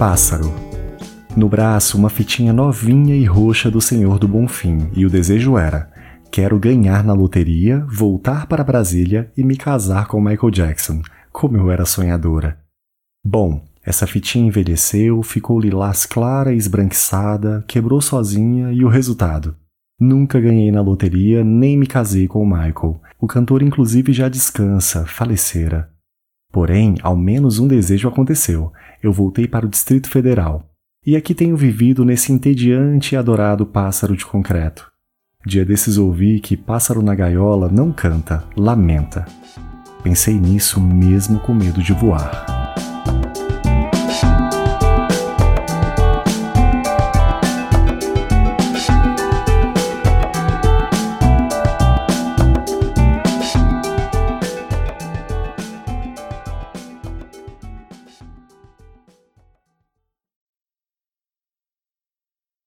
Pássaro. No braço, uma fitinha novinha e roxa do Senhor do Bonfim, e o desejo era: quero ganhar na loteria, voltar para Brasília e me casar com Michael Jackson. Como eu era sonhadora. Bom, essa fitinha envelheceu, ficou lilás clara e esbranquiçada, quebrou sozinha e o resultado? Nunca ganhei na loteria, nem me casei com o Michael. O cantor, inclusive, já descansa, falecera. Porém, ao menos um desejo aconteceu. Eu voltei para o Distrito Federal. E aqui tenho vivido nesse entediante e adorado pássaro de concreto. Dia desses ouvi que pássaro na gaiola não canta, lamenta. Pensei nisso mesmo com medo de voar.